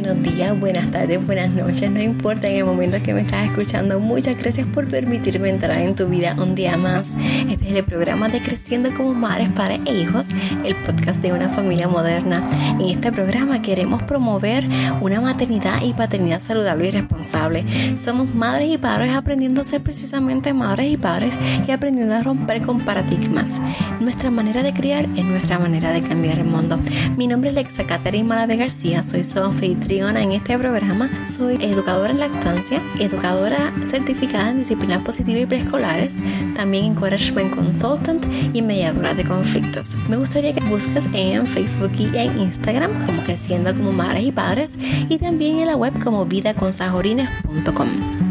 buenos días, buenas tardes, buenas noches, no importa en el momento que me estás escuchando. Muchas gracias por permitirme entrar en tu vida un día más. Este es el programa de Creciendo como Madres, Padres e Hijos, el podcast de una familia moderna. En este programa queremos promover una maternidad y paternidad saludable y responsable. Somos madres y padres aprendiendo a ser precisamente madres y padres y aprendiendo a romper con paradigmas. Nuestra manera de criar es nuestra manera de cambiar el mundo. Mi nombre es Lexa Caterina Malave García, soy su anfitriona en este programa. Soy educadora en lactancia, educadora certificada en disciplinas positivas y preescolares, también Encouragement Consultant y mediadora de conflictos. Me gustaría que busques en Facebook y en Instagram como Creciendo como Madres y Padres y también en la web como vidaconsajorines.com.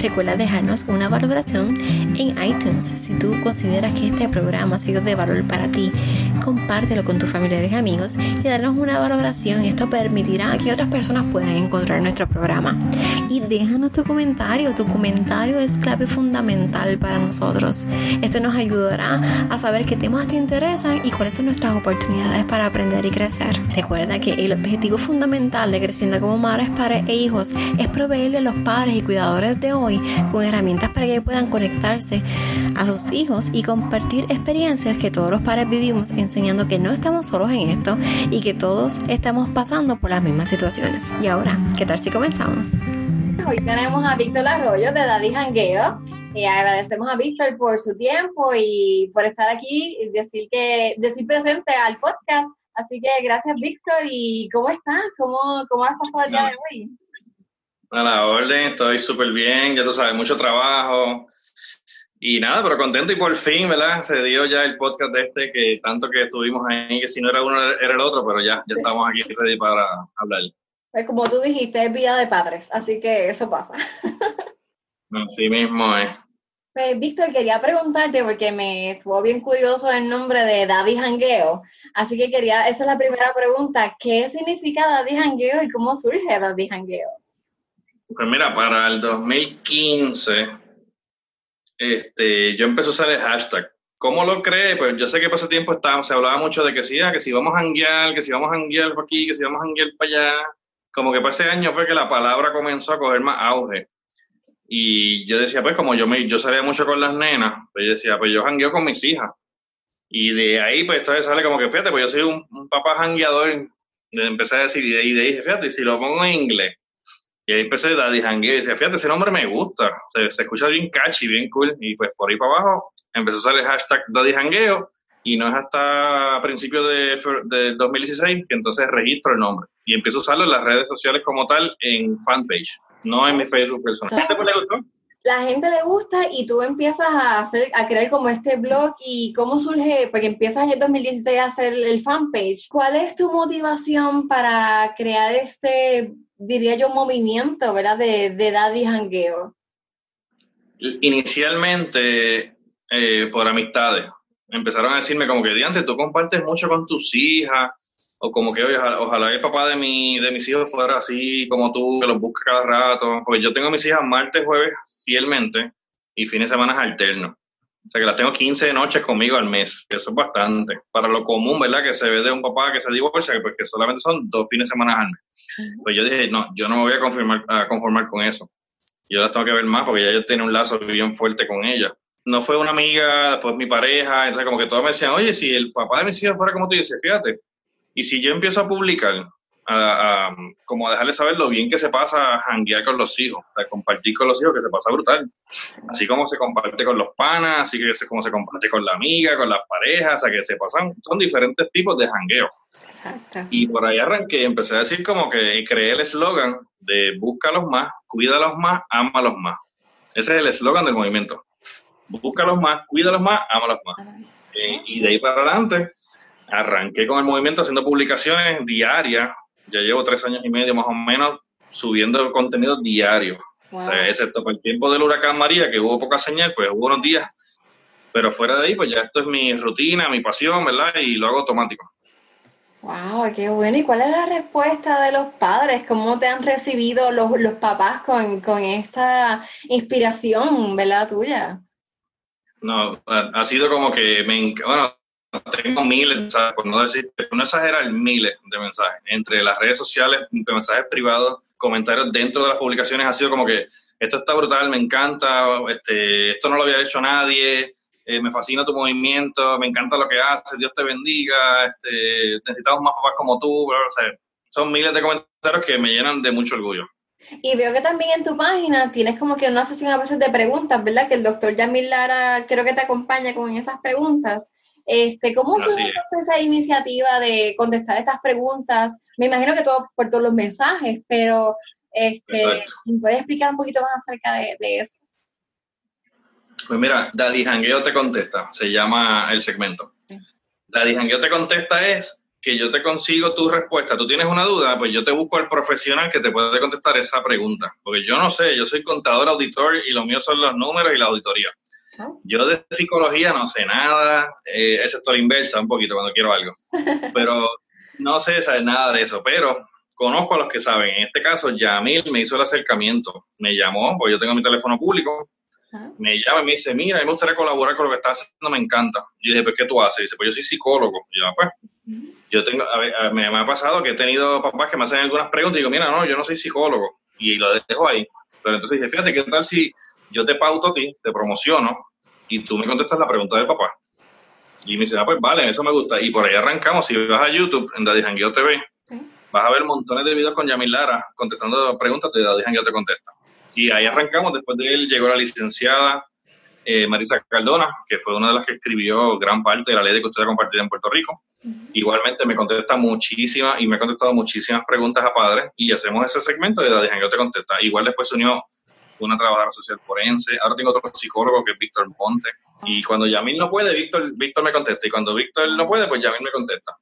Recuerda dejarnos una valoración en iTunes si tú consideras que este programa ha sido de valor para ti. Compártelo con tus familiares y amigos y darnos una valoración. Esto permitirá que otras personas puedan encontrar nuestro programa. Y déjanos tu comentario. Tu comentario es clave fundamental para nosotros. Esto nos ayudará a saber qué temas te interesan y cuáles son nuestras oportunidades para aprender y crecer. Recuerda que el objetivo fundamental de Creciendo como Madres, Padres e Hijos es proveerle a los padres y cuidadores de hoy con herramientas para que puedan conectarse a sus hijos y compartir experiencias que todos los padres vivimos, enseñando que no estamos solos en esto y que todos estamos pasando por las mismas situaciones. Y ahora, ¿qué tal si comenzamos? Hoy tenemos a Víctor Arroyo de Daddy Jangueo. Y agradecemos a Víctor por su tiempo y por estar aquí y decir que decir presente al podcast. Así que gracias, Víctor. ¿Y cómo estás? ¿Cómo, cómo has pasado el día de hoy? A la orden, estoy súper bien, ya tú sabes, mucho trabajo. Y nada, pero contento y por fin, ¿verdad? Se dio ya el podcast de este que tanto que estuvimos ahí, que si no era uno era el otro, pero ya, ya estamos aquí ready para hablar. Pues como tú dijiste, es vida de padres, así que eso pasa. Así mismo es. Pues, Víctor, quería preguntarte porque me estuvo bien curioso el nombre de Daddy Jangueo, así que quería, esa es la primera pregunta, ¿qué significa Daddy Jangueo y cómo surge Daddy Jangueo? Pues mira, para el 2015, este, yo empecé a usar el hashtag. ¿Cómo lo creé? Pues yo sé que ese tiempo estaba, se hablaba mucho de que sí, ah, que si vamos a hanguear, que si vamos a hanguear por aquí, que si vamos a hanguear para allá. Como que para ese año fue que la palabra comenzó a coger más auge. Y yo decía, pues como yo me, yo salía mucho con las nenas, pues yo decía, pues yo hangueo con mis hijas. Y de ahí, pues entonces sale como que, fíjate, pues yo soy un, papá hangueador. Empecé a decir, y de ahí dije, fíjate, si lo pongo en inglés, y ahí empecé Daddy Hangueo y decía, fíjate, ese nombre me gusta, se, se, escucha bien catchy, bien cool. Y pues por ahí para abajo empezó a salir el hashtag Daddy Hangueo y no es hasta principios de, de 2016 que entonces registro el nombre y empiezo a usarlo en las redes sociales como tal en fanpage, no en mi Facebook personal. ¿A gente le gustó? La gente le gusta y tú empiezas a hacer, a crear como este blog y cómo surge, porque empiezas en el 2016 a hacer el fanpage. ¿Cuál es tu motivación para crear este diría yo, movimiento, ¿verdad? De, de Daddy Hangueo. Inicialmente, eh, por amistades. Empezaron a decirme como que, diante, tú compartes mucho con tus hijas, o como que, ojalá, el papá de, mi, de mis hijos fuera así como tú, que los busca cada rato. Pues yo tengo mis hijas martes, jueves, fielmente, y fines de semana alternos. O sea que las tengo 15 noches conmigo al mes, que eso es bastante. Para lo común, ¿verdad? Que se ve de un papá que se divorcia, porque pues solamente son dos fines de semana al mes. Pues yo dije, no, yo no me voy a, confirmar, a conformar con eso. Yo las tengo que ver más porque ya yo tengo un lazo bien fuerte con ella. No fue una amiga, después mi pareja, entonces como que todos me decían, oye, si el papá de mis hijos fuera como tú dices, fíjate, y si yo empiezo a publicar a, como a dejarle saber lo bien que se pasa a janguear con los hijos, a compartir con los hijos, que se pasa brutal. Así como se comparte con los panas, así que como se comparte con la amiga, con las parejas, o sea que se pasan, son diferentes tipos de jangueo. Y por ahí arranqué, empecé a decir como que creé el eslogan de búscalos más, cuídalos más, ámalos más. Ese es el eslogan del movimiento. Búscalos más, cuídalos más, ámalos más. Eh, y de ahí para adelante arranqué con el movimiento haciendo publicaciones diarias ya llevo tres años y medio más o menos subiendo contenido diario. excepto por el tiempo del huracán María, que hubo poca señal, pues hubo unos días. Pero fuera de ahí, pues ya esto es mi rutina, mi pasión, ¿verdad? Y lo hago automático. Wow, qué bueno. ¿Y cuál es la respuesta de los padres? ¿Cómo te han recibido los, los papás con, con esta inspiración, ¿verdad? Tuya. No, ha sido como que me, bueno, tengo miles, por no decir, por no exagerar, miles de mensajes entre las redes sociales, mensajes privados, comentarios dentro de las publicaciones, ha sido como que esto está brutal, me encanta, este, esto no lo había hecho nadie, eh, me fascina tu movimiento, me encanta lo que haces, Dios te bendiga, este, necesitamos más papás como tú, son miles de comentarios que me llenan de mucho orgullo. Y veo que también en tu página tienes como que una sesión a veces de preguntas, ¿verdad? Que el doctor Yamil Lara creo que te acompaña con esas preguntas. Este, ¿Cómo surge esa iniciativa de contestar estas preguntas? Me imagino que todo por todos los mensajes, pero este, puedes explicar un poquito más acerca de, eso? Pues mira, Daddy Jangueo te contesta, se llama el segmento. Daddy Jangueo te contesta es que yo te consigo tu respuesta. Tú tienes una duda, pues yo te busco al profesional que te puede contestar esa pregunta. Porque yo no sé, yo soy contador, auditor y lo mío son los números y la auditoría. Yo de psicología no sé nada, eh, excepto la inversa un poquito cuando quiero algo. Pero no sé saber nada de eso, pero conozco a los que saben. En este caso, Yamil me hizo el acercamiento. Me llamó, porque yo tengo mi teléfono público. Me llama y me dice, mira, me gustaría colaborar con lo que estás haciendo, me encanta. Y yo dije, ¿pero qué tú haces? Y dice, pues yo soy psicólogo. Y yo, ah, pues, yo tengo, me, ha pasado que he tenido papás que me hacen algunas preguntas y digo, mira, no, yo no soy psicólogo. Y lo dejo ahí. Pero entonces dije, fíjate, ¿qué tal si yo te pauto a ti, te promociono y tú me contestas la pregunta del papá? Y me dice, ah, pues vale, eso me gusta. Y por ahí arrancamos. Si vas a YouTube, en Daddy Jangueo TV, vas a ver montones de videos con Yamil Lara contestando preguntas de Daddy Jangueo te contesta. Y ahí arrancamos. Después de él llegó la licenciada eh, Marisa Cardona, que fue una de las que escribió gran parte de la ley de custodia compartida en Puerto Rico. Igualmente me contesta muchísimas y me ha contestado muchísimas preguntas a padres y hacemos ese segmento de Daddy Jangueo te contesta. Igual después se unió una trabajadora social forense, ahora tengo otro psicólogo que es Víctor Ponte. Y cuando Yamil no puede, Víctor, Víctor me contesta. Y cuando Víctor no puede, pues Yamil me contesta.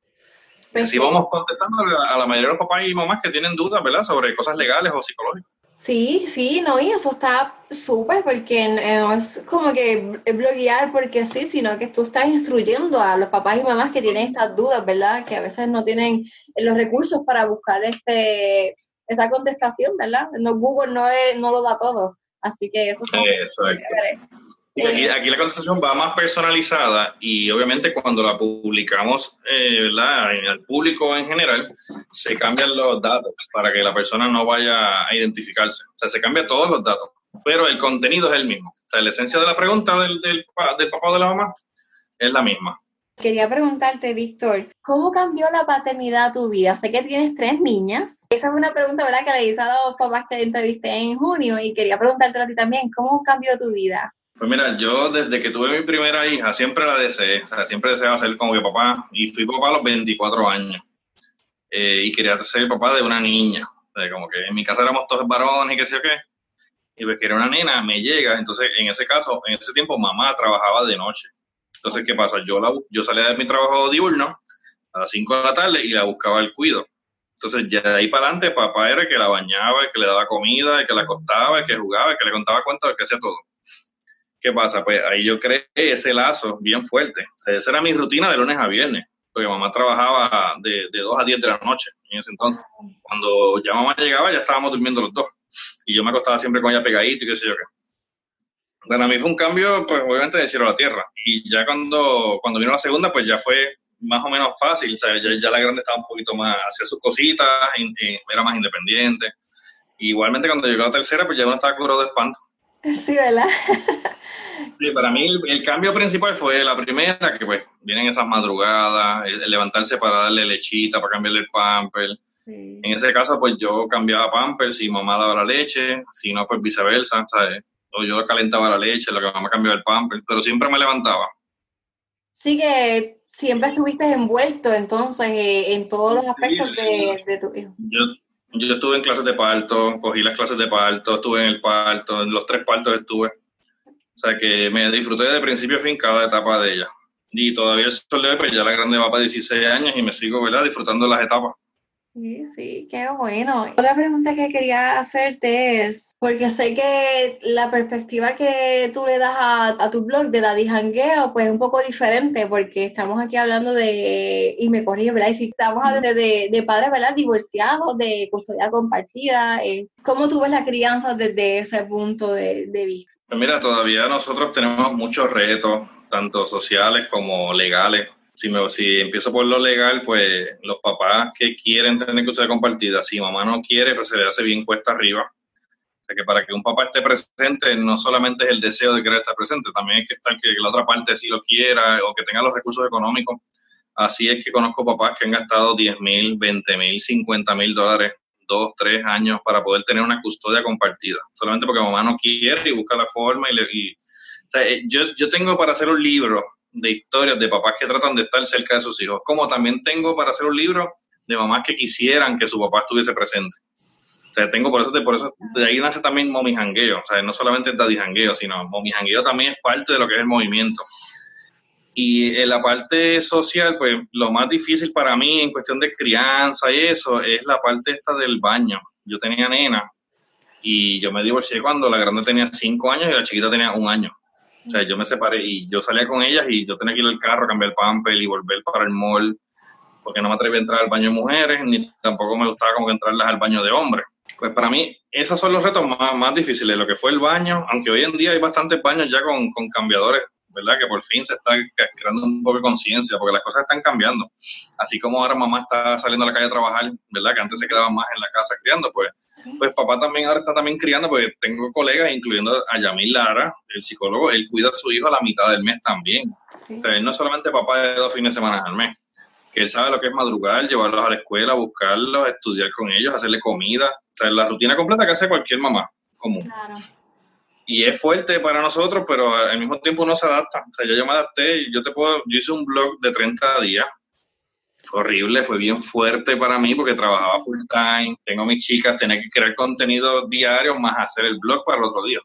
Así vamos contestando a la mayoría de los papás y mamás que tienen dudas, ¿verdad?, sobre cosas legales o psicológicas. Sí, sí, no, y eso está súper porque no es como que bloguear porque sí, sino que tú estás instruyendo a los papás y mamás que tienen estas dudas, ¿verdad? Que a veces no tienen los recursos para buscar este esa contestación, ¿verdad? No, Google no, es, no lo da todo, así que eso es Aquí, aquí, la contestación va más personalizada y obviamente cuando la publicamos eh, el público en general, se cambian los datos para que la persona no vaya a identificarse. O sea, se cambian todos los datos, pero el contenido es el mismo. O sea, la esencia de la pregunta del, del, del papá o de la mamá es la misma. Quería preguntarte, Víctor, ¿cómo cambió la paternidad tu vida? Sé que tienes tres niñas. Esa es una pregunta, ¿verdad?, que le hice a los papás que entrevisté en junio y quería preguntarte a ti también, ¿cómo cambió tu vida? Pues mira, yo desde que tuve mi primera hija siempre la deseé, o sea, siempre deseaba ser como mi papá y fui papá a los 24 años eh, y quería ser papá de una niña, o sea, como que en mi casa éramos todos varones y qué sé qué, y pues quería una nena, me llega, entonces en ese caso, en ese tiempo mamá trabajaba de noche, entonces ¿qué pasa? Yo, la, yo salía de mi trabajo diurno a las 5 de la tarde y la buscaba el cuido. Entonces, ya de ahí para adelante, papá era el que la bañaba, el que le daba comida, el que la acostaba, el que jugaba, el que le contaba cuentos, el que hacía todo. ¿Qué pasa? Pues ahí yo creé ese lazo bien fuerte. esa era mi rutina de lunes a viernes, porque mamá trabajaba de, de 2 a 10 de la noche en ese entonces. Cuando ya mamá llegaba, ya estábamos durmiendo los dos. Y yo me acostaba siempre con ella pegadito y qué sé yo qué. Para mí fue un cambio, pues obviamente de cielo a la tierra. Y ya cuando, cuando vino la segunda, pues ya fue más o menos fácil. O sea, ya, la grande estaba un poquito más, hacía sus cositas, era más independiente. igualmente cuando llegó la tercera, pues ya no estaba curado de espanto. Sí, ¿verdad? Sí, para mí el, cambio principal fue la primera, que pues vienen esas madrugadas, el, levantarse para darle lechita, para cambiarle el pamper. En ese caso, pues yo cambiaba pamper, si mamá daba la leche, si no, pues viceversa, ¿sabes? O yo calentaba la leche, lo que mamá cambiaba el pamper, pero siempre me levantaba. Sí que siempre estuviste envuelto entonces eh, en todos los aspectos de, de, tu hijo. Yo, yo estuve en clases de parto, cogí las clases de parto, estuve en el parto, en los tres partos estuve. O sea que me disfruté de principio a fin cada etapa de ella. Y todavía el sol de pues ya la grande va para 16 años y me sigo ¿verdad? disfrutando de las etapas. Sí, sí, qué bueno. Otra pregunta que quería hacerte es, porque sé que la perspectiva que tú le das a, tu blog de Daddy Hangueo, pues es un poco diferente, porque estamos aquí hablando de, y me corrí, ¿verdad? Y si estamos hablando de, de padres, ¿verdad? Divorciados, de custodia compartida, eh, ¿cómo tú ves la crianza desde ese punto de, de vista? Pues mira, todavía nosotros tenemos muchos retos, tanto sociales como legales si, me, si empiezo por lo legal, pues los papás que quieren tener custodia compartida, si mamá no quiere, pues se le hace bien cuesta arriba. O sea que para que un papá esté presente, no solamente es el deseo de querer estar presente, también hay que estar que la otra parte sí lo quiera o que tenga los recursos económicos. Así es que conozco papás que han gastado 10 mil, 20 mil, 50 mil dólares, dos, tres años para poder tener una custodia compartida, solamente porque mamá no quiere y busca la forma. Y, o sea, eh, yo, yo tengo para hacer un libro de historias de papás que tratan de estar cerca de sus hijos, como también tengo para hacer un libro de mamás que quisieran que su papá estuviese presente. O sea, tengo por eso, de, por eso, de ahí nace también Momi Jangueo, o sea, no solamente Daddy Jangueo, sino Momi Jangueo también es parte de lo que es el movimiento. Y en la parte social, pues lo más difícil para mí en cuestión de crianza y eso es la parte esta del baño. Yo tenía nena y yo me divorcié cuando la grande tenía cinco años y la chiquita tenía un año. O sea, yo me separé y yo salía con ellas y yo tenía que ir al carro, cambiar el pamper y volver para el mall, porque no me atreví a entrar al baño de mujeres, ni tampoco me gustaba como entrarlas al baño de hombres. Pues para mí, esos son los retos más, más difíciles, lo que fue el baño, aunque hoy en día hay bastantes baños ya con, con cambiadores ¿verdad? Que por fin se está creando un poco de conciencia, porque las cosas están cambiando. Así como ahora mamá está saliendo a la calle a trabajar, ¿verdad? Que antes se quedaba más en la casa criando, pues, pues papá también ahora está también criando, porque tengo colegas, incluyendo a Yamil Lara, el psicólogo, él cuida a su hijo a la mitad del mes también. Sea, él no solamente papá de dos fines de semana al mes, que él sabe lo que es madrugar, llevarlos a la escuela, buscarlos, estudiar con ellos, hacerle comida, o sea, la rutina completa que hace cualquier mamá común. Claro y es fuerte para nosotros, pero al mismo tiempo no se adapta. O sea, yo, yo me adapté, yo te puedo, yo hice un blog de 30 días, fue horrible, fue bien fuerte para mí porque trabajaba full time, tengo mis chicas, tenía que crear contenido diario más hacer el blog para el otro día.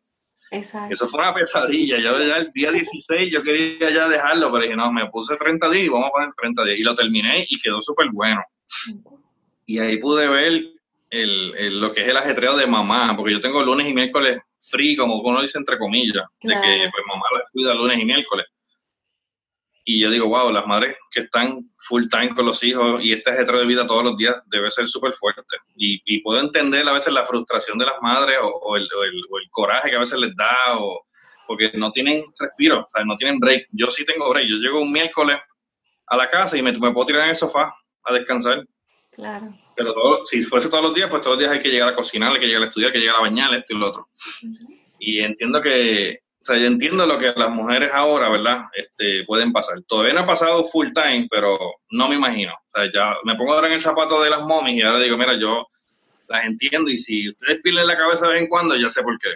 Exacto. Eso fue una pesadilla. Yo ya el día 16 yo quería ya dejarlo, pero dije, no, me puse 30 días y vamos a poner 30 días. Y lo terminé y quedó súper bueno. Y ahí pude ver el, lo que es el ajetreo de mamá, porque yo tengo lunes y miércoles free, como uno dice entre comillas, de que pues, mamá las cuida lunes y miércoles. Y yo digo, wow, las madres que están full time con los hijos y este ajetreo de vida todos los días debe ser súper fuerte. Y, y, puedo entender a veces la frustración de las madres o, el, o, el, o, el, coraje que a veces les da, o, porque no tienen respiro, o sea, no tienen break. Yo sí tengo break. Yo llego un miércoles a la casa y me, me puedo tirar en el sofá a descansar. Claro. Pero todo, si fuese todos los días, pues todos los días hay que llegar a cocinar, hay que llegar a estudiar, hay que llegar a bañar, esto y lo otro. Y entiendo que, o sea, yo entiendo lo que las mujeres ahora, ¿verdad? Este, pueden pasar. Todavía no ha pasado full time, pero no me imagino. O sea, ya me pongo ahora en el zapato de las momis y ahora digo, mira, yo las entiendo y si ustedes pierden la cabeza de vez en cuando, ya sé por qué.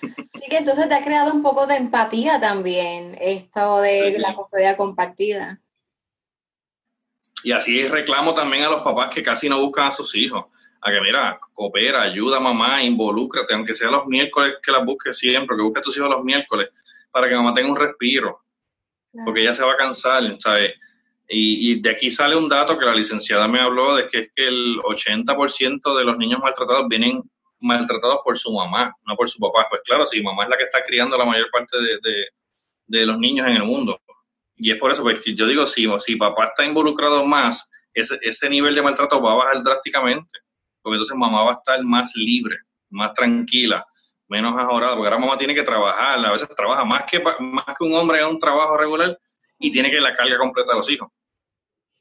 Sí, que entonces te ha creado un poco de empatía también, esto de la custodia compartida. Y así reclamo también a los papás que casi no buscan a sus hijos. A que, mira, coopera, ayuda a mamá, involúcrate, aunque sea los miércoles que las busques siempre, que busques a tus hijos los miércoles, para que mamá tenga un respiro. Porque ella se va a cansar, ¿sabes? Y, y, de aquí sale un dato que la licenciada me habló de que es que el 80% de los niños maltratados vienen maltratados por su mamá, no por su papá. Pues claro, si mamá es la que está criando la mayor parte de, de, de los niños en el mundo. Y es por eso, pues, que yo digo, si, si papá está involucrado más, ese, ese nivel de maltrato va a bajar drásticamente, porque entonces mamá va a estar más libre, más tranquila, menos ahorrada, porque ahora mamá tiene que trabajar, a veces trabaja más que, más que un hombre en un trabajo regular y tiene que la carga completa a los hijos.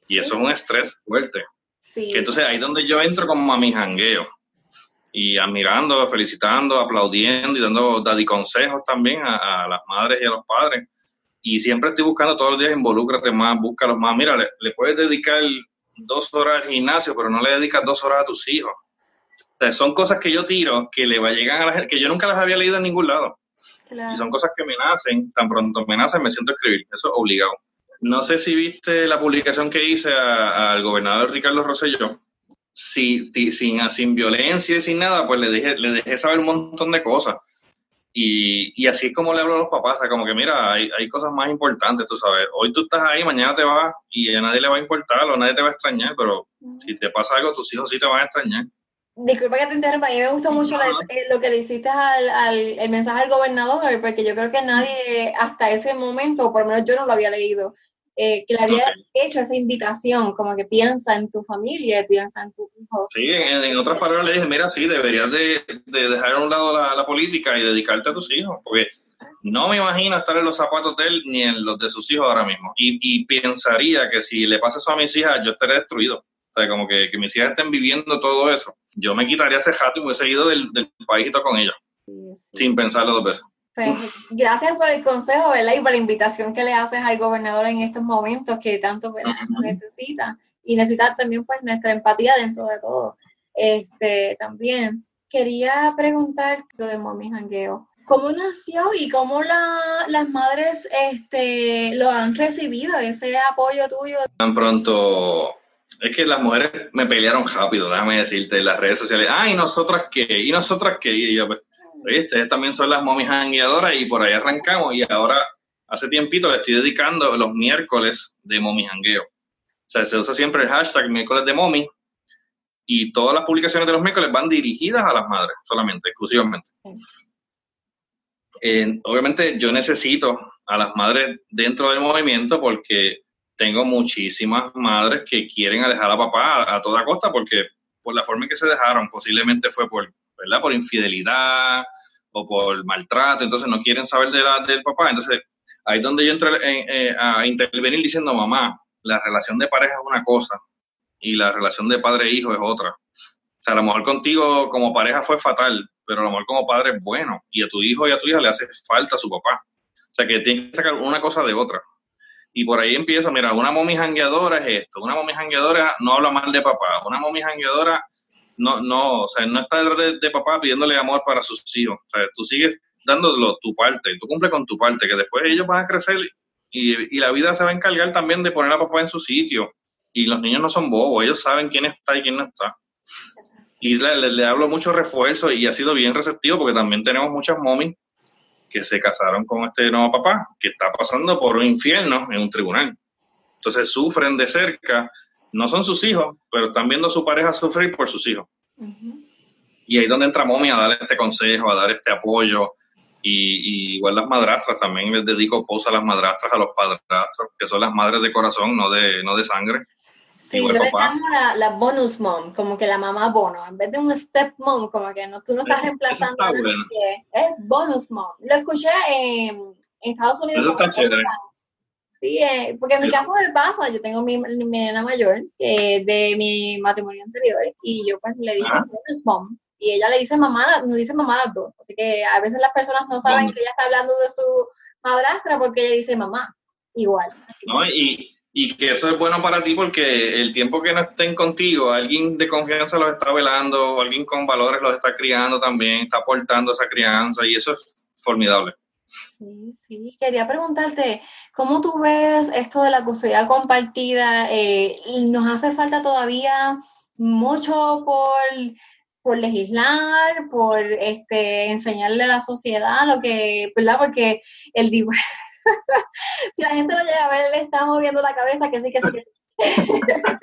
Y eso es un estrés fuerte. Sí. Que entonces ahí es donde yo entro como a mi jangueo. Y admirando, felicitando, aplaudiendo y dando daddy consejos también a, a las madres y a los padres y siempre estoy buscando todos los días, involúcrate más, búscalos más. Mira, le, puedes dedicar dos horas al gimnasio, pero no le dedicas dos horas a tus hijos. O sea, son cosas que yo tiro, que le va a llegar a la gente, que yo nunca las había leído en ningún lado. Y son cosas que me nacen, tan pronto me nacen, me siento a escribir. Eso es obligado. No sé si viste la publicación que hice al gobernador Ricardo Rosselló. Si, sin, sin violencia y sin nada, pues le dejé, le dejé saber un montón de cosas y, y, así es como le hablo a los papás, o sea, como que mira, hay, hay, cosas más importantes, tú sabes, hoy tú estás ahí, mañana te vas y a nadie le va a importar o nadie te va a extrañar, pero si te pasa algo, tus hijos sí te van a extrañar. Disculpa que te interrumpa, a mí me gustó mucho eh, lo que le hiciste al, al, el mensaje al gobernador, porque yo creo que nadie hasta ese momento, por lo menos yo no lo había leído, eh, que le había hecho esa invitación, como que piensa en tu familia, piensa en tu hijo. Sí, en, otras palabras le dije, mira, sí, deberías de, de dejar a un lado la, la, política y dedicarte a tus hijos, porque No me imagino estar en los zapatos de él ni en los de sus hijos ahora mismo. Y, pensaría que si le pasa eso a mis hijas, yo estaré destruido. O sea, como que, mis hijas estén viviendo todo eso. Yo me quitaría ese jato y me hubiese ido del, del paísito con ellos. Sin pensarlo dos veces. Pues, gracias por el consejo, ¿verdad? Y por la invitación que le haces al gobernador en estos momentos que tanto necesita. Y necesita también pues nuestra empatía dentro de todo. Este, también quería preguntar lo de Mommy Jangueo. ¿Cómo nació y cómo las madres este, lo han recibido, ese apoyo tuyo? Tan pronto, es que las mujeres me pelearon rápido, déjame decirte, en las redes sociales. Ah, ¿y nosotras qué? ¿Y nosotras qué? Y yo, pues, ustedes también son las momis jangueadoras y por ahí arrancamos. Y ahora, hace tiempito, le estoy dedicando los miércoles de momi jangueo. O sea, se usa siempre el hashtag miércoles de momi y todas las publicaciones de los miércoles van dirigidas a las madres solamente, exclusivamente. Eh, obviamente yo necesito a las madres dentro del movimiento porque tengo muchísimas madres que quieren alejar a papá a, toda costa porque por la forma en que se dejaron, posiblemente fue por, ¿verdad? por infidelidad o por maltrato, entonces no quieren saber de la, del papá. Entonces ahí es donde yo entro eh, a intervenir diciendo, mamá, la relación de pareja es una cosa, y la relación de padre-hijo e es otra. O sea, a lo mejor contigo como pareja fue fatal, pero a lo mejor como padre es bueno. Y a tu hijo y a tu hija le hace falta a su papá. O sea, que tiene que sacar una cosa de otra. Y por ahí empieza, mira, una momi jangueadora es esto, una momi jangueadora no habla mal de papá, una momi jangueadora no, no, o sea, no está detrás de, papá pidiéndole amor para sus hijos. O sea, tú sigues dándolo tu parte, tú cumples con tu parte, que después ellos van a crecer y, y la vida se va a encargar también de poner a papá en su sitio y los niños no son bobos, ellos saben quién está y quién no está. Y le, hablo mucho refuerzo y ha sido bien receptivo porque también tenemos muchas momis que se casaron con este nuevo papá que está pasando por un infierno en un tribunal. Entonces sufren de cerca, no son sus hijos, pero están viendo a su pareja sufrir por sus hijos. Y ahí es donde entra Momi a dar este consejo, a dar este apoyo. Y, igual las madrastras, también les dedico posa a las madrastras, a los padrastros, que son las madres de corazón, no de, no de sangre. Sí, yo le llamo la, bonus mom, como que la mamá bono. En vez de un step mom, como que no, tú no estás reemplazando a nadie. Es bonus mom. Lo escuché en, Estados Unidos. Eso está chévere. Sí, eh, porque en mi caso me pasa, yo tengo mi, mi nena mayor eh, de mi matrimonio anterior y yo pues le dije bonus mom y ella le dice mamá, no dice mamá a las dos. Así que a veces las personas no saben que ella está hablando de su madrastra porque ella dice mamá, igual. No, y, y que eso es bueno para ti porque el tiempo que no estén contigo, alguien de confianza los está velando, alguien con valores los está criando también, está aportando esa crianza y eso es formidable. Sí, sí, quería preguntarte, ¿cómo tú ves esto de la custodia compartida? Eh, ¿Nos hace falta todavía mucho por, por legislar, por este, enseñarle a la sociedad lo que, ¿verdad? Porque el divorcio si la gente lo llega a ver, le está moviendo la cabeza que sí, que sí, que sí.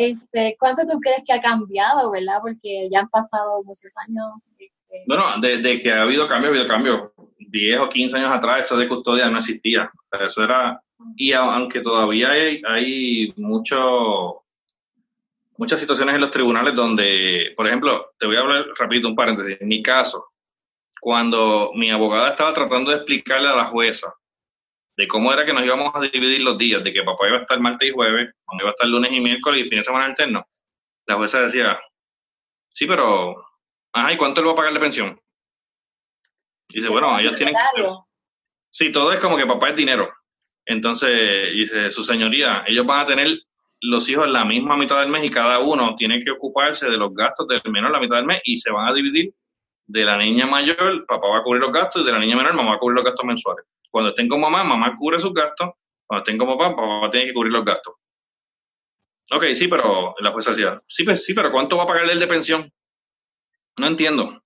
este, ¿Cuánto tú crees que ha cambiado, verdad? Porque ya han pasado muchos años. Este... Bueno, de, que ha habido cambio, ha habido cambio. 10 o 15 años atrás eso de custodia no existía. Eso era, y aunque todavía hay, hay mucho, muchas situaciones en los tribunales donde, por ejemplo, te voy a hablar rapidito un paréntesis. En mi caso, cuando mi abogada estaba tratando de explicarle a la jueza de cómo era que nos íbamos a dividir los días, de que papá iba a estar martes y jueves, mamá iba a estar lunes y miércoles y fin de semana alterno, la jueza decía, sí, pero, ajá, ¿y cuánto le va a pagar de pensión? Dice, bueno, ellos tienen que... Sí, todo es como que papá es dinero. Entonces, dice, su señoría, ellos van a tener los hijos en la misma mitad del mes y cada uno tiene que ocuparse de los gastos del menor la mitad del mes y se van a dividir de la niña mayor, papá va a cubrir los gastos, y de la niña menor, mamá va a cubrir los gastos mensuales. Cuando estén con mamá, mamá cubre sus gastos, cuando estén con papá, papá tiene que cubrir los gastos. Ok, sí, pero la jueza decía, sí, pues, sí, pero ¿cuánto va a pagarle el de pensión? No entiendo.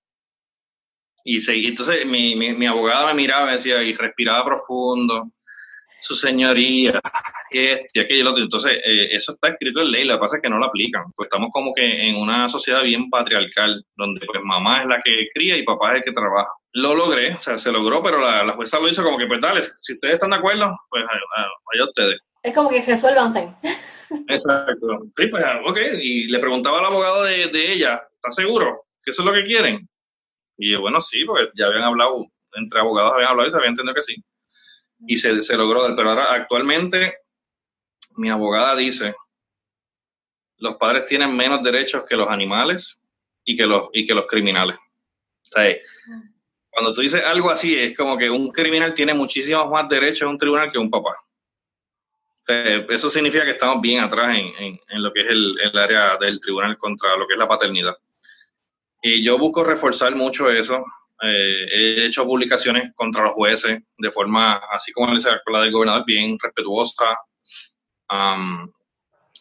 Y sí, entonces mi, mi, mi abogada me miraba y decía, y respiraba profundo, su señoría, y aquello otro. Entonces, eh, eso está escrito en ley, lo que pasa es que no lo aplican. Pues estamos como que en una sociedad bien patriarcal, donde pues mamá es la que cría y papá es el que trabaja. Lo logré, o sea, se logró, pero la, la jueza lo hizo como que, pues dale, si ustedes están de acuerdo, pues allá ustedes. Es como que resuélvanse. Exacto. Sí, pues, ok. Y le preguntaba al abogado de, de ella, ¿está seguro que eso es lo que quieren? Y yo, bueno, sí, porque ya habían hablado entre abogados habían hablado y se había entendido que sí. Y se, se logró, pero ahora actualmente mi abogada dice, los padres tienen menos derechos que los animales y que los, y que los criminales. Cuando tú dices algo así, es como que un criminal tiene muchísimos más derechos en un tribunal que un papá. eso significa que estamos bien atrás en, en, lo que es el, el, área del tribunal contra lo que es la paternidad. Y yo busco reforzar mucho eso. Eh, he hecho publicaciones contra los jueces de forma, así como la del gobernador, bien respetuosa.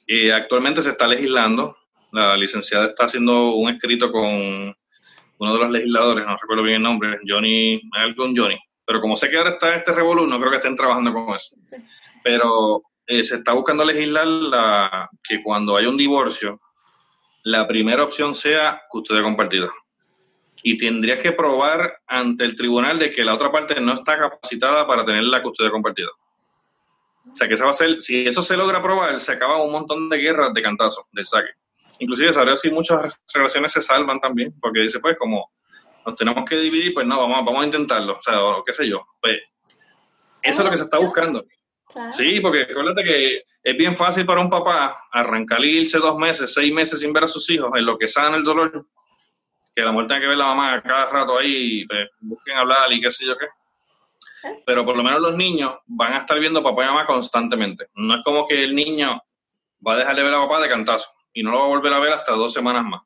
y actualmente se está legislando. La licenciada está haciendo un escrito con uno de los legisladores, no recuerdo bien el nombre, Johnny, algún Johnny, pero como sé que ahora está este revolú, no creo que estén trabajando con eso. Pero eh, se está buscando legislar la, que cuando hay un divorcio, la primera opción sea custodia compartida. Y tendrías que probar ante el tribunal de que la otra parte no está capacitada para tener la custodia compartida. O sea que esa va a ser, si eso se logra probar, se acaba un montón de guerras de cantazo, del saque inclusive sabrá si muchas relaciones se salvan también, porque dice, pues como nos tenemos que dividir, pues no, vamos, vamos a intentarlo, o sea, o qué sé yo. Pues eso es lo que se está buscando. Sí, porque acuérdate que es bien fácil para un papá arrancar y irse dos meses, seis meses sin ver a sus hijos, en lo que sana el dolor, que la muerte tiene que ver la mamá cada rato ahí, pues, busquen hablar y qué sé yo qué. Pero por lo menos los niños van a estar viendo papá y mamá constantemente. No es como que el niño va a dejar de ver a papá de cantazo y no lo va a volver a ver hasta dos semanas más.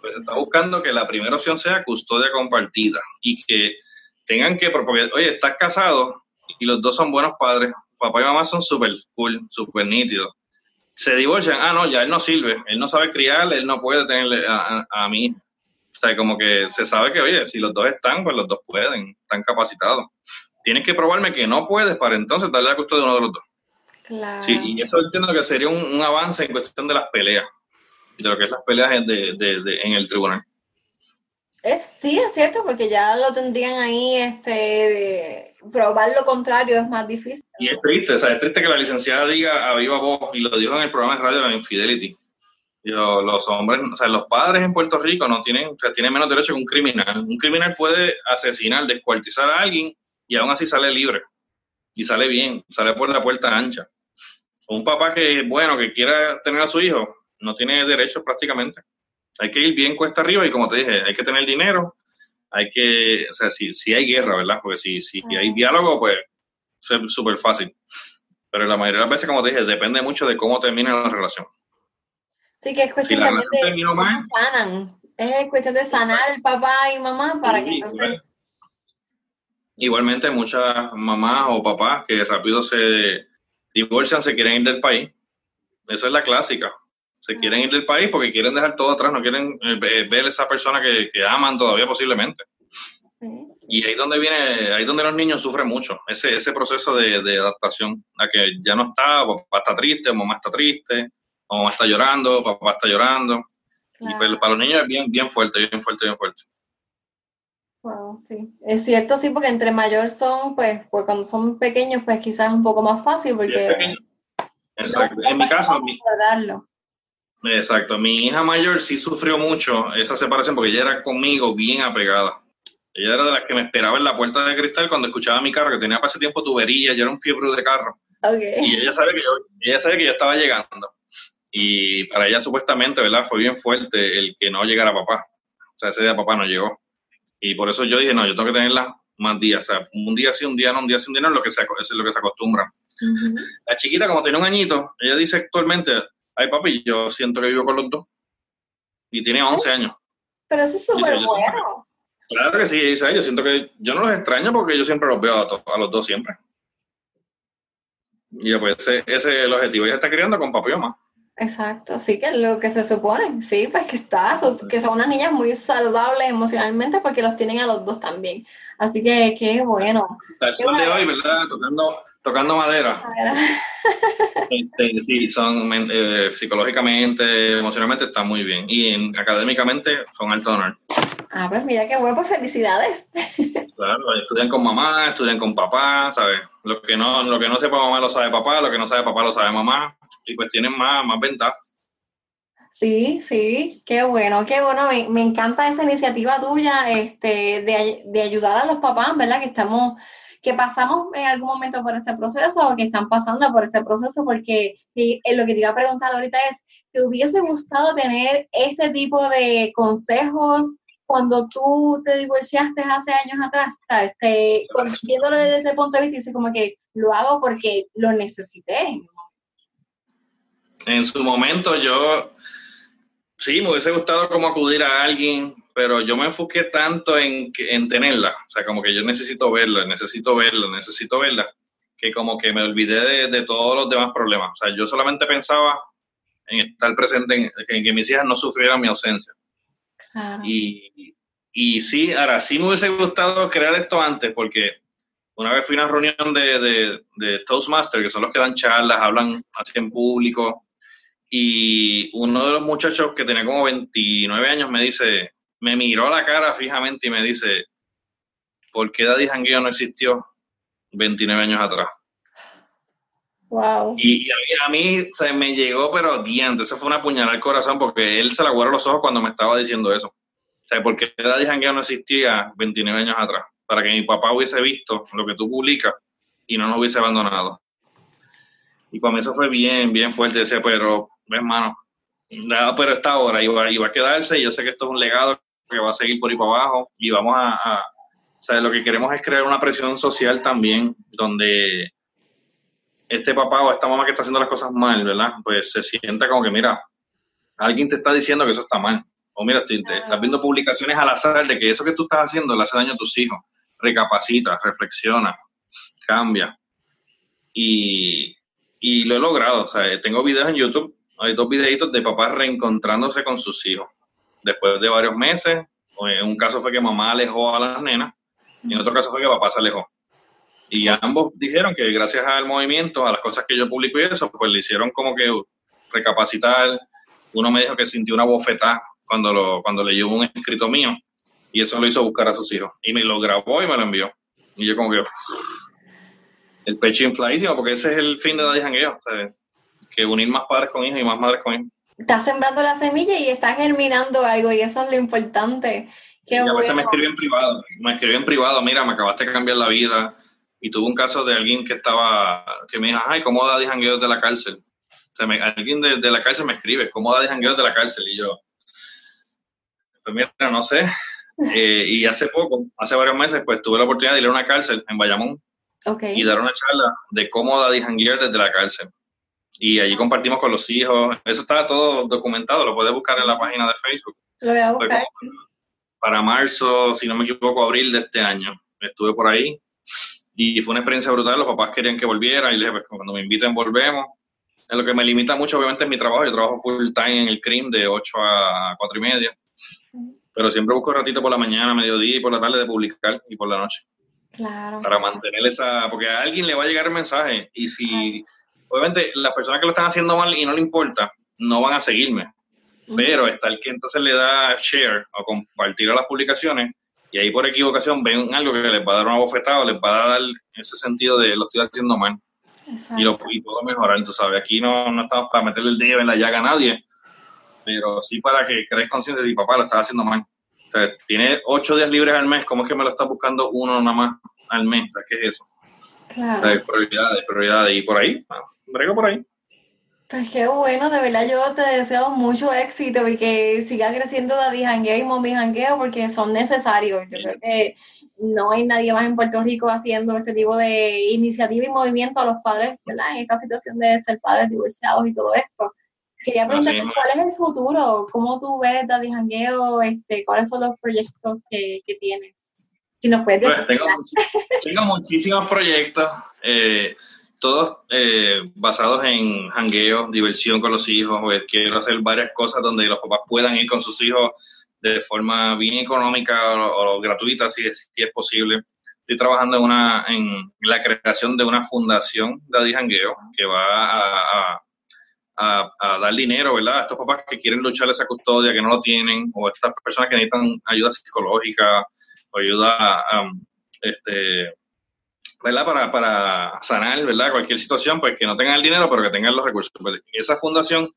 Pues está buscando que la primera opción sea custodia compartida y que tengan que, porque, oye, estás casado y los dos son buenos padres, papá y mamá son súper cool, súper nítidos. Se divorcian, ah, no, ya él no sirve, él no sabe criar, él no puede tenerle a, a, mí. O sea, como que se sabe que, oye, si los dos están, pues los dos pueden, están capacitados. Tienes que probarme que no puedes para entonces darle la custodia a uno de los dos. Sí, y eso entiendo que sería un, avance en cuestión de las peleas, de lo que es las peleas de, de, en el tribunal. Es, sí, es cierto, porque ya lo tendrían ahí, este, probar lo contrario es más difícil. Y es triste, o sea, es triste que la licenciada diga a viva voz, y lo dijo en el programa de radio de Infidelity. los hombres, o sea, los padres en Puerto Rico no tienen, o sea, tienen menos derecho que un criminal. Un criminal puede asesinar, descuartizar a alguien y aún así sale libre. Y sale bien, sale por la puerta ancha un papá que, bueno, que quiera tener a su hijo, no tiene derecho prácticamente. Hay que ir bien cuesta arriba y como te dije, hay que tener dinero, hay que, o sea, si, si hay guerra, ¿verdad? Porque si, si hay diálogo, pues es súper fácil. Pero la mayoría de las veces, como te dije, depende mucho de cómo termina la relación. Sí, que es cuestión también de cómo sanan. Es cuestión de sanar el papá y mamá para que entonces... Igualmente muchas mamás o papás que rápido se divorcian, se quieren ir del país. Esa es la clásica. Se quieren ir del país porque quieren dejar todo atrás, no quieren eh, ver esa persona que, aman todavía posiblemente. Y ahí donde viene, ahí donde los niños sufren mucho, ese, ese proceso de, adaptación, a que ya no está, papá está triste, mamá está triste, mamá está llorando, papá está llorando. Y pues, para los niños es bien, bien fuerte, bien fuerte, bien fuerte sí. Es cierto, sí, porque entre mayor son, pues, pues cuando son pequeños, pues quizás es un poco más fácil porque... Exacto. en mi caso, mi, exacto. Mi hija mayor sí sufrió mucho esa separación porque ella era conmigo bien apegada. Ella era de las que me esperaba en la puerta de cristal cuando escuchaba mi carro, que tenía para ese tiempo tubería, yo era un fiebre de carro. Y ella sabe que yo, ella sabe que yo estaba llegando. Y para ella supuestamente, ¿verdad? Fue bien fuerte el que no llegara papá. O sea, ese día papá no llegó. Y por eso yo dije, no, yo tengo que tenerla más días. O sea, un día sí, un día no, un día sí, un día no, es lo que se, es lo que se acostumbra. La chiquita, como tiene un añito, ella dice actualmente, ay papi, yo siento que vivo con los dos. Y tiene 11 años. Pero eso es súper bueno. claro que sí, dice, yo siento que yo no los extraño porque yo siempre los veo a, a los dos siempre. Y pues ese, ese, es el objetivo. Ella está criando con papi y mamá. Exacto, así que lo que se supone, sí, pues que está, que son unas niñas muy saludables emocionalmente porque los tienen a los dos también. Así que qué bueno. El sol de hoy, ¿verdad? Tocando, tocando madera. Este, sí, son eh, psicológicamente, emocionalmente están muy bien y académicamente son alto honor. Ah, pues mira qué bueno, pues felicidades. Claro, estudian con mamá, estudian con papá, ¿sabes? Lo que no, lo que no sepa mamá lo sabe papá, lo que no sabe papá lo sabe mamá, y pues tienen más, más ventaja. Sí, sí, qué bueno, qué bueno. Me, encanta esa iniciativa tuya este, de, de, ayudar a los papás, ¿verdad? Que estamos, que pasamos en algún momento por ese proceso o que están pasando por ese proceso, porque lo que te iba a preguntar ahorita es, ¿te hubiese gustado tener este tipo de consejos cuando tú te divorciaste hace años atrás? ¿Sabes? viéndolo desde ese punto de vista, dice como que lo hago porque lo necesité. En su momento yo Sí, me hubiese gustado como acudir a alguien, pero yo me enfoqué tanto en, en tenerla, o sea, como que yo necesito verla, necesito verla, necesito verla, que como que me olvidé de, todos los demás problemas. O sea, yo solamente pensaba en estar presente, en, que mis hijas no sufrieran mi ausencia. Y, y sí, ahora sí me hubiese gustado crear esto antes, porque una vez fui a una reunión de, de, de Toastmasters, que son los que dan charlas, hablan así en público, y uno de los muchachos que tenía como 29 años me dice, me miró a la cara fijamente y me dice, ¿por qué Daddy Jangueo no existió 29 años atrás? Wow. Y, a mí, se me llegó, pero diante, eso fue una puñalada al corazón porque él se la guardó los ojos cuando me estaba diciendo eso. O sea, ¿por qué Daddy Jangueo no existía 29 años atrás? Para que mi papá hubiese visto lo que tú publicas y no nos hubiese abandonado. Y para mí eso fue bien, bien fuerte. Decía, pero hermano, nada, pero esta hora iba, a quedarse y yo sé que esto es un legado que va a seguir por ahí para abajo y vamos a, o sea, lo que queremos es crear una presión social también donde este papá o esta mamá que está haciendo las cosas mal, ¿verdad? Pues se sienta como que, mira, alguien te está diciendo que eso está mal. O mira, te, estás viendo publicaciones al azar de que eso que tú estás haciendo le hace daño a tus hijos. Recapacita, reflexiona, cambia. Y, y lo he logrado. O sea, tengo videos en YouTube hay dos videitos de papás reencontrándose con sus hijos. Después de varios meses, en un caso fue que mamá alejó a las nenas y en otro caso fue que papá se alejó. Y ambos dijeron que gracias al movimiento, a las cosas que yo publico y eso, pues le hicieron como que recapacitar. Uno me dijo que sintió una bofetada cuando, lo, cuando leyó un escrito mío y eso lo hizo buscar a sus hijos. Y me lo grabó y me lo envió. Y yo como que el pecho infladísimo porque ese es el fin de la Jangueo. O que unir más padres con hijos y más madres con hijos. Estás sembrando la semilla y estás germinando algo y eso es lo importante. Qué y a veces me escribió en privado, me escribió en privado, mira, me acabaste de cambiar la vida. Y tuve un caso de alguien que estaba, que me dijo, ay, ¿cómo da jangueos de la cárcel? O sea, alguien de, la cárcel me escribe, ¿cómo da jangueos de la cárcel? Y yo, pues mira, no sé. Eh, y hace poco, hace varios meses, pues tuve la oportunidad de ir a una cárcel en Bayamón y dar una charla de cómo da jangueos desde la cárcel y allí compartimos con los hijos. Eso está todo documentado, lo puedes buscar en la página de Facebook. Lo voy a buscar. Para marzo, si no me equivoco, abril de este año. Estuve por ahí y fue una experiencia brutal. Los papás querían que volviera y les dije, pues, cuando me inviten volvemos. Es lo que me limita mucho, obviamente, es mi trabajo. Yo trabajo full time en el CRIM de 8 a 4 y media. Pero siempre busco un ratito por la mañana, mediodía y por la tarde de publicar y por la noche. Claro. Para mantener esa, porque a alguien le va a llegar el mensaje y si obviamente las personas que lo están haciendo mal y no le importa, no van a seguirme. Pero está el que entonces le da share o compartir a las publicaciones y ahí por equivocación ven algo que les va a dar una bofetada o les va a dar ese sentido de lo estoy haciendo mal. Y, lo, puedo mejorar. Entonces, ¿sabes? aquí no, no estamos para meterle el dedo en la llaga a nadie, pero sí para que crees conciencia de que papá lo estás haciendo mal. O sea, tiene ocho días libres al mes, ¿cómo es que me lo está buscando uno nada más al mes? ¿Qué es eso? Claro. prioridades, prioridades. Y por ahí, brego por ahí. Pues qué bueno, de verdad yo te deseo mucho éxito y que siga creciendo Daddy Jangueo y Mommy Jangueo porque son necesarios. Yo creo que no hay nadie más en Puerto Rico haciendo este tipo de iniciativa y movimiento a los padres, ¿verdad? En esta situación de ser padres divorciados y todo esto. Quería preguntarte cuál es el futuro, cómo tú ves Daddy Jangueo, este, cuáles son los proyectos que, tienes. Si nos puedes pues, decir. tengo, muchísimos proyectos. Eh, todos eh, basados en jangueo, diversión con los hijos. quiero hacer varias cosas donde los papás puedan ir con sus hijos de forma bien económica o, gratuita, si es, si es posible. Estoy trabajando en, una, en la creación de una fundación de Jangueo que va a, a, dar dinero, ¿verdad? A estos papás que quieren luchar esa custodia, que no lo tienen, o a estas personas que necesitan ayuda psicológica o ayuda um, este, ¿verdad? Para, para sanar, ¿verdad? Cualquier situación, pues que no tengan el dinero, pero que tengan los recursos. Pues, esa fundación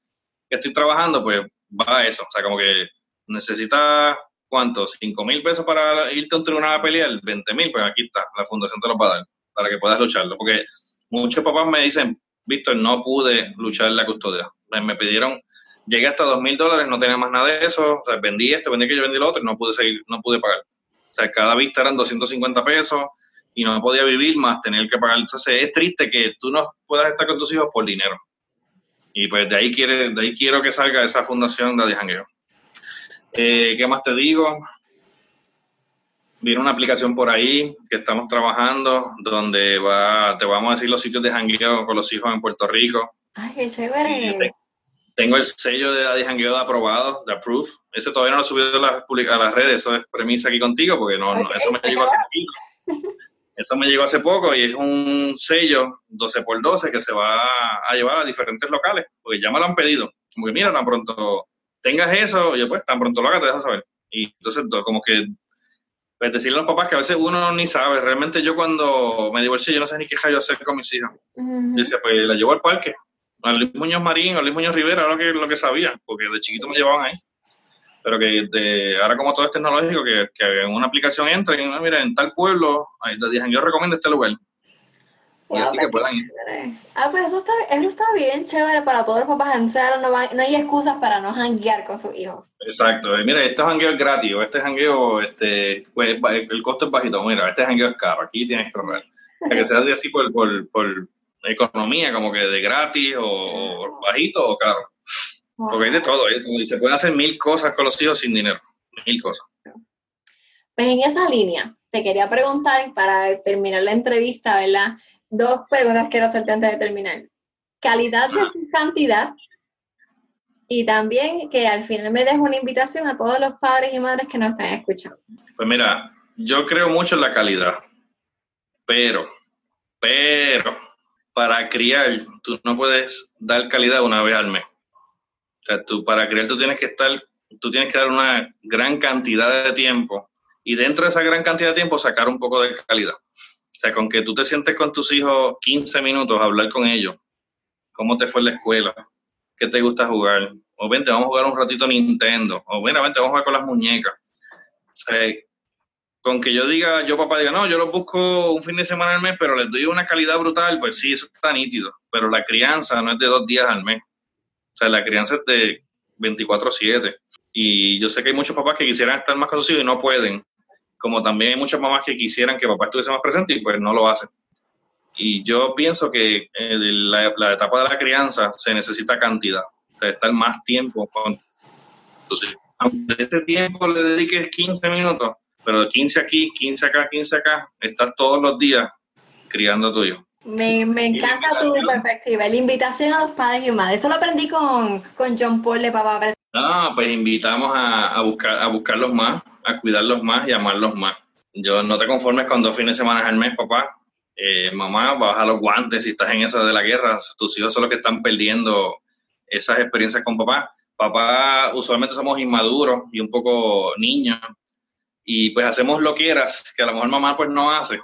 que estoy trabajando, pues va a eso. O sea, como que necesitas, ¿cuánto? ¿5 mil pesos para irte a un tribunal a pelear? ¿20 mil? Pues aquí está, la fundación te lo va a dar para que puedas lucharlo. Porque muchos papás me dicen, Víctor, no pude luchar la custodia. Me, pidieron, llegué hasta dos mil dólares, no tenía más nada de eso, o sea, vendí esto, vendí aquello, vendí lo otro, y no pude seguir, no pude pagar. O sea, cada vista eran 250 pesos y no podía vivir más tener que pagar. Entonces es triste que tú no puedas estar con tus hijos por dinero. Y pues de ahí, quiere, de ahí quiero que salga esa fundación de Jangueo. Eh, ¿Qué más te digo? Viene una aplicación por ahí que estamos trabajando donde va, te vamos a decir los sitios de jangueo con los hijos en Puerto Rico. Ay, qué chévere. Tengo el sello de Daddy Jangueo de aprobado, de approved. Ese todavía no lo he subido a las, a las redes, eso es premisa aquí contigo, porque no, eso me llegó hace poquito. Eso me llegó hace poco y es un sello 12x12 que se va a llevar a diferentes locales, porque ya me lo han pedido. Como que mira, tan pronto tengas eso, yo pues tan pronto lo hagas, te dejas saber. Y entonces, como que pues decirle a los papás que a veces uno ni sabe. Realmente yo cuando me divorcié, yo no sé ni qué yo hacer con mis hijas. Yo decía, pues la llevo al parque. A Luis Muñoz Marín, a Luis Muñoz Rivera, lo que, lo que sabía, porque de chiquito me llevaban ahí. Pero que de, ahora como todo es tecnológico, que, que en una aplicación entren, mira, en tal pueblo, ahí te dicen, yo recomiendo este lugar. Ah, pues eso está, eso está bien chévere para todos los papás. No, no hay excusas para no janguear con sus hijos. Exacto. Mira, este jangueo es gratis, este jangueo, este, pues, el costo es bajito. Mira, este jangueo es caro, aquí tienes que correr. que sea así por, por, por, economía, como que de gratis o, bajito o caro. Porque hay de todo, se pueden hacer mil cosas con los hijos sin dinero, mil cosas. Pues en esa línea, te quería preguntar para terminar la entrevista, ¿verdad? dos preguntas quiero hacerte antes de terminar. Calidad versus cantidad. Y también que al final me des una invitación a todos los padres y madres que nos están escuchando. Pues mira, yo creo mucho en la calidad, pero, pero, para criar, tú no puedes dar calidad una vez al mes. O sea, tú para criar tú tienes que estar, tú tienes que dar una gran cantidad de tiempo y dentro de esa gran cantidad de tiempo sacar un poco de calidad. O sea, con que tú te sientes con tus hijos 15 minutos a hablar con ellos, cómo te fue en la escuela, qué te gusta jugar, o vente, vamos a jugar un ratito Nintendo, o bueno, vente, vamos a jugar con las muñecas. O sea, con que yo diga, yo papá diga, no, yo los busco un fin de semana al mes, pero les doy una calidad brutal, pues sí, eso está nítido. Pero la crianza no es de dos días al mes. O sea, la crianza es de 24-7. Y yo sé que hay muchos papás que quisieran estar más con y no pueden como también hay muchas mamás que quisieran que papá estuviese más presente y pues no lo hacen. Y yo pienso que en la, etapa de la crianza se necesita cantidad, o sea, estar más tiempo Entonces, aunque este tiempo le dediques 15 minutos, pero de 15 aquí, 15 acá, 15 acá, estás todos los días criando a tu hijo. Me, me encanta tu perspectiva, la invitación a los padres y madres. Eso lo aprendí con, con John Paul de Papá Ah, pues invitamos a, a, buscar, a buscarlos más, a cuidarlos más y amarlos más. Yo no te conformes con dos fines de semana al mes, papá. Eh, mamá, baja los guantes si estás en esa de la guerra. Tus hijos son los que están perdiendo esas experiencias con papá. Papá, usualmente somos inmaduros y un poco niños. Y pues hacemos lo que quieras, que a lo mejor mamá pues no hace.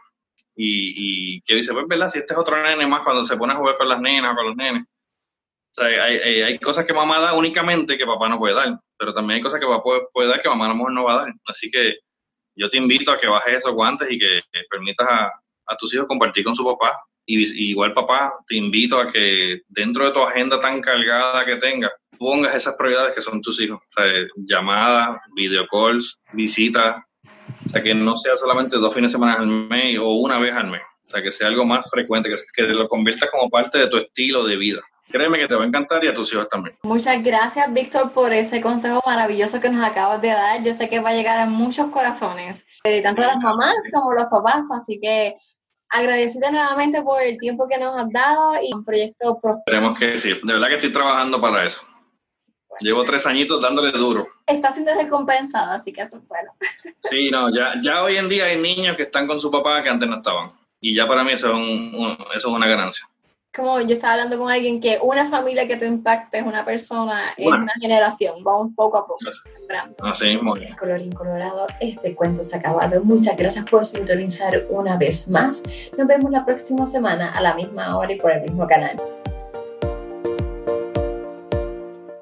Y, y que dice, pues, ¿verdad? Si este es otro nene más cuando se pone a jugar con las nenas o con los nenes. O sea, hay, hay, cosas que mamá da únicamente que papá no puede dar pero también hay cosas que puede, puede dar que mamá a lo mejor no va a dar. Así que yo te invito a que bajes esos guantes y que, permitas a, a, tus hijos compartir con su papá. Y, igual papá, te invito a que dentro de tu agenda tan cargada que tengas, pongas esas prioridades que son tus hijos. O sea, llamadas, videocalls, visitas. Sea, que no sea solamente dos fines de semana al mes o una vez al mes. O sea, que sea algo más frecuente, que, que lo conviertas como parte de tu estilo de vida. Créeme que te va a encantar y a tus hijos también. Muchas gracias, Víctor, por ese consejo maravilloso que nos acabas de dar. Yo sé que va a llegar a muchos corazones, eh, tanto de las mamás como los papás, así que agradecida nuevamente por el tiempo que nos has dado y un proyecto Esperemos que sí, de verdad que estoy trabajando para eso. Llevo tres añitos dándole duro. Está siendo recompensado, así que eso es bueno. Sí, no, ya, ya hoy en día hay niños que están con su papá que antes no estaban. Y ya para mí eso es, eso es una ganancia como yo estaba hablando con alguien que una familia que tú impactes, una persona en una generación, vamos poco a poco. Así mismo. Colorín colorado, este cuento se ha acabado. Muchas gracias por sintonizar una vez más. Nos vemos la próxima semana a la misma hora y por el mismo canal.